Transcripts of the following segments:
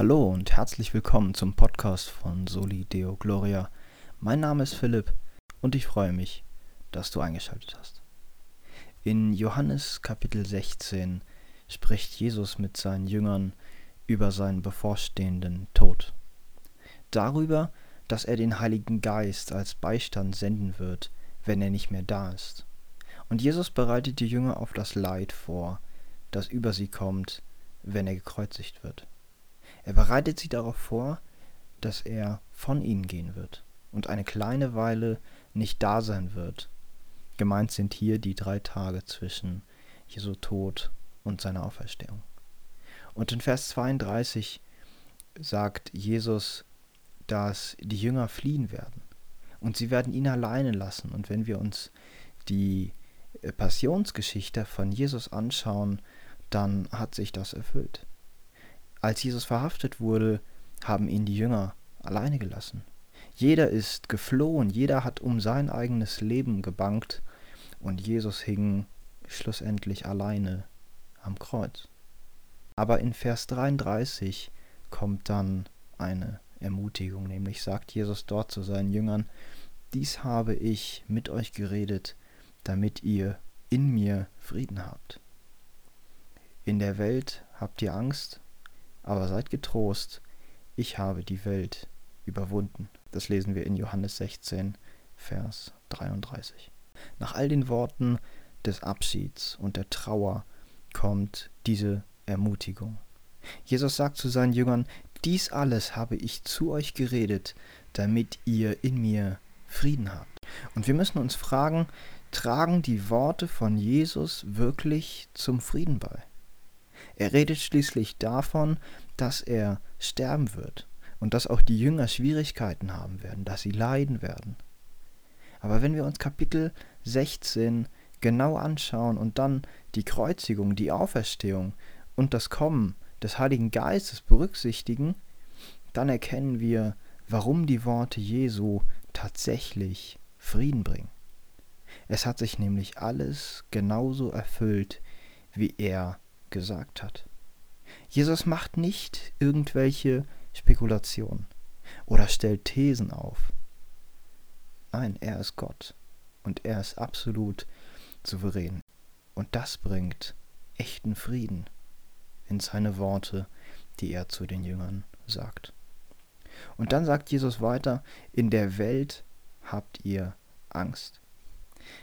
Hallo und herzlich willkommen zum Podcast von Soli Deo Gloria. Mein Name ist Philipp und ich freue mich, dass du eingeschaltet hast. In Johannes Kapitel 16 spricht Jesus mit seinen Jüngern über seinen bevorstehenden Tod. Darüber, dass er den Heiligen Geist als Beistand senden wird, wenn er nicht mehr da ist. Und Jesus bereitet die Jünger auf das Leid vor, das über sie kommt, wenn er gekreuzigt wird. Er bereitet sie darauf vor, dass er von ihnen gehen wird und eine kleine Weile nicht da sein wird. Gemeint sind hier die drei Tage zwischen Jesu Tod und seiner Auferstehung. Und in Vers 32 sagt Jesus, dass die Jünger fliehen werden und sie werden ihn alleine lassen. Und wenn wir uns die äh, Passionsgeschichte von Jesus anschauen, dann hat sich das erfüllt. Als Jesus verhaftet wurde, haben ihn die Jünger alleine gelassen. Jeder ist geflohen, jeder hat um sein eigenes Leben gebankt und Jesus hing schlussendlich alleine am Kreuz. Aber in Vers 33 kommt dann eine Ermutigung, nämlich sagt Jesus dort zu seinen Jüngern, dies habe ich mit euch geredet, damit ihr in mir Frieden habt. In der Welt habt ihr Angst, aber seid getrost, ich habe die Welt überwunden. Das lesen wir in Johannes 16, Vers 33. Nach all den Worten des Abschieds und der Trauer kommt diese Ermutigung. Jesus sagt zu seinen Jüngern, dies alles habe ich zu euch geredet, damit ihr in mir Frieden habt. Und wir müssen uns fragen, tragen die Worte von Jesus wirklich zum Frieden bei? Er redet schließlich davon, dass er sterben wird und dass auch die Jünger Schwierigkeiten haben werden, dass sie leiden werden. Aber wenn wir uns Kapitel 16 genau anschauen und dann die Kreuzigung, die Auferstehung und das Kommen des Heiligen Geistes berücksichtigen, dann erkennen wir, warum die Worte Jesu tatsächlich Frieden bringen. Es hat sich nämlich alles genauso erfüllt, wie er gesagt hat. Jesus macht nicht irgendwelche Spekulationen oder stellt Thesen auf. Nein, er ist Gott und er ist absolut souverän. Und das bringt echten Frieden in seine Worte, die er zu den Jüngern sagt. Und dann sagt Jesus weiter, in der Welt habt ihr Angst.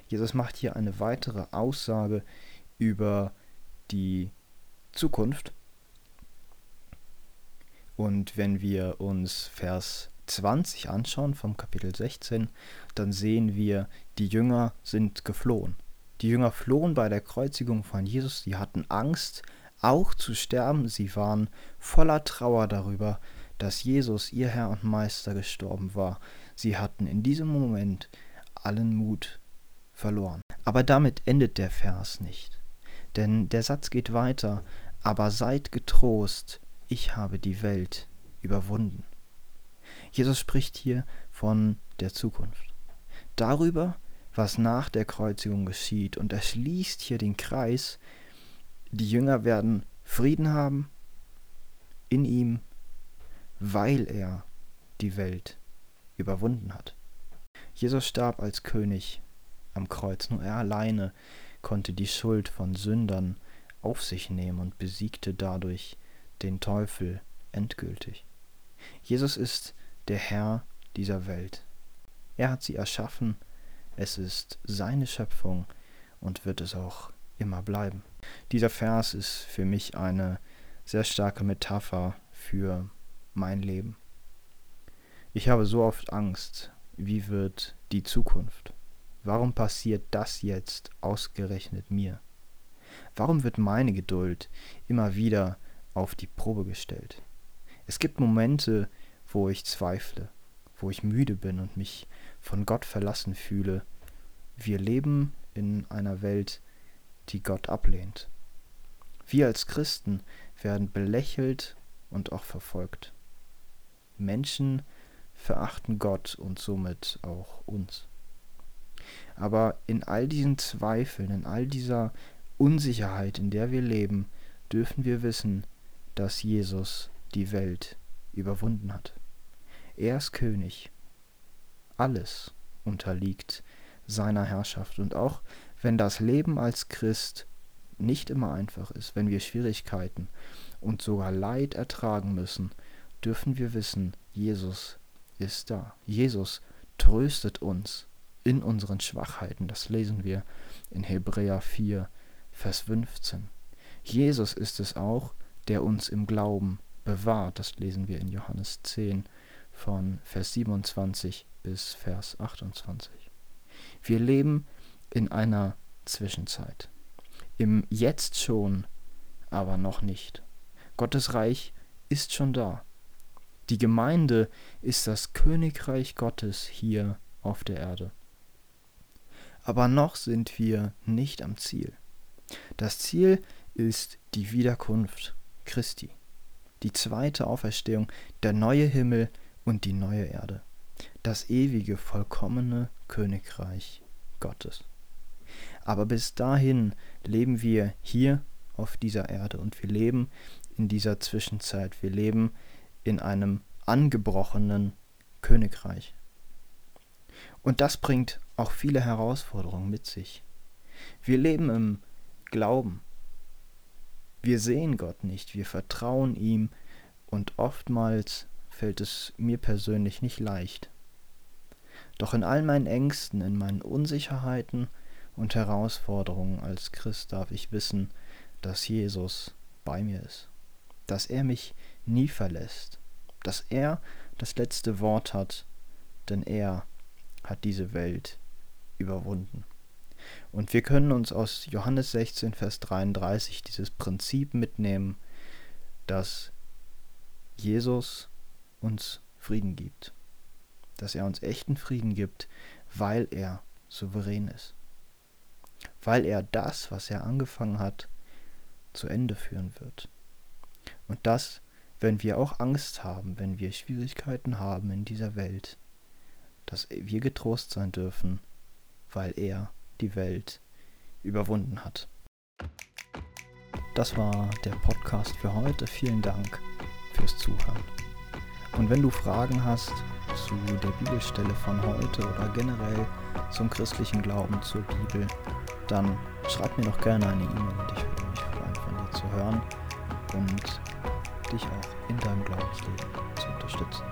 Jesus macht hier eine weitere Aussage über die Zukunft. Und wenn wir uns Vers 20 anschauen vom Kapitel 16, dann sehen wir, die Jünger sind geflohen. Die Jünger flohen bei der Kreuzigung von Jesus, sie hatten Angst, auch zu sterben, sie waren voller Trauer darüber, dass Jesus, ihr Herr und Meister, gestorben war. Sie hatten in diesem Moment allen Mut verloren. Aber damit endet der Vers nicht. Denn der Satz geht weiter, aber seid getrost, ich habe die Welt überwunden. Jesus spricht hier von der Zukunft. Darüber, was nach der Kreuzigung geschieht. Und er schließt hier den Kreis. Die Jünger werden Frieden haben in ihm, weil er die Welt überwunden hat. Jesus starb als König am Kreuz. Nur er alleine konnte die Schuld von Sündern auf sich nehmen und besiegte dadurch den Teufel endgültig. Jesus ist der Herr dieser Welt. Er hat sie erschaffen es ist seine Schöpfung und wird es auch immer bleiben. Dieser Vers ist für mich eine sehr starke Metapher für mein Leben. Ich habe so oft Angst, wie wird die Zukunft? Warum passiert das jetzt ausgerechnet mir? Warum wird meine Geduld immer wieder auf die Probe gestellt? Es gibt Momente, wo ich zweifle, wo ich müde bin und mich von Gott verlassen fühle. Wir leben in einer Welt, die Gott ablehnt. Wir als Christen werden belächelt und auch verfolgt. Menschen verachten Gott und somit auch uns. Aber in all diesen Zweifeln, in all dieser Unsicherheit, in der wir leben, dürfen wir wissen, dass Jesus die Welt überwunden hat. Er ist König. Alles unterliegt seiner Herrschaft. Und auch wenn das Leben als Christ nicht immer einfach ist, wenn wir Schwierigkeiten und sogar Leid ertragen müssen, dürfen wir wissen, Jesus ist da. Jesus tröstet uns in unseren Schwachheiten. Das lesen wir in Hebräer 4, Vers 15. Jesus ist es auch, der uns im Glauben bewahrt. Das lesen wir in Johannes 10 von Vers 27 bis Vers 28. Wir leben in einer Zwischenzeit. Im Jetzt schon, aber noch nicht. Gottes Reich ist schon da. Die Gemeinde ist das Königreich Gottes hier auf der Erde. Aber noch sind wir nicht am Ziel. Das Ziel ist die Wiederkunft Christi, die zweite Auferstehung, der neue Himmel und die neue Erde, das ewige, vollkommene Königreich Gottes. Aber bis dahin leben wir hier auf dieser Erde und wir leben in dieser Zwischenzeit. Wir leben in einem angebrochenen Königreich. Und das bringt auch viele Herausforderungen mit sich. Wir leben im Glauben. Wir sehen Gott nicht, wir vertrauen ihm und oftmals fällt es mir persönlich nicht leicht. Doch in all meinen Ängsten, in meinen Unsicherheiten und Herausforderungen als Christ darf ich wissen, dass Jesus bei mir ist, dass er mich nie verlässt, dass er das letzte Wort hat, denn er hat diese Welt überwunden. Und wir können uns aus Johannes 16, Vers 33 dieses Prinzip mitnehmen, dass Jesus uns Frieden gibt. Dass er uns echten Frieden gibt, weil er souverän ist. Weil er das, was er angefangen hat, zu Ende führen wird. Und das, wenn wir auch Angst haben, wenn wir Schwierigkeiten haben in dieser Welt, dass wir getrost sein dürfen, weil er die Welt überwunden hat. Das war der Podcast für heute. Vielen Dank fürs Zuhören. Und wenn du Fragen hast zu der Bibelstelle von heute oder generell zum christlichen Glauben zur Bibel, dann schreib mir doch gerne eine E-Mail und ich würde mich freuen, von dir zu hören und dich auch in deinem Glaubensleben zu unterstützen.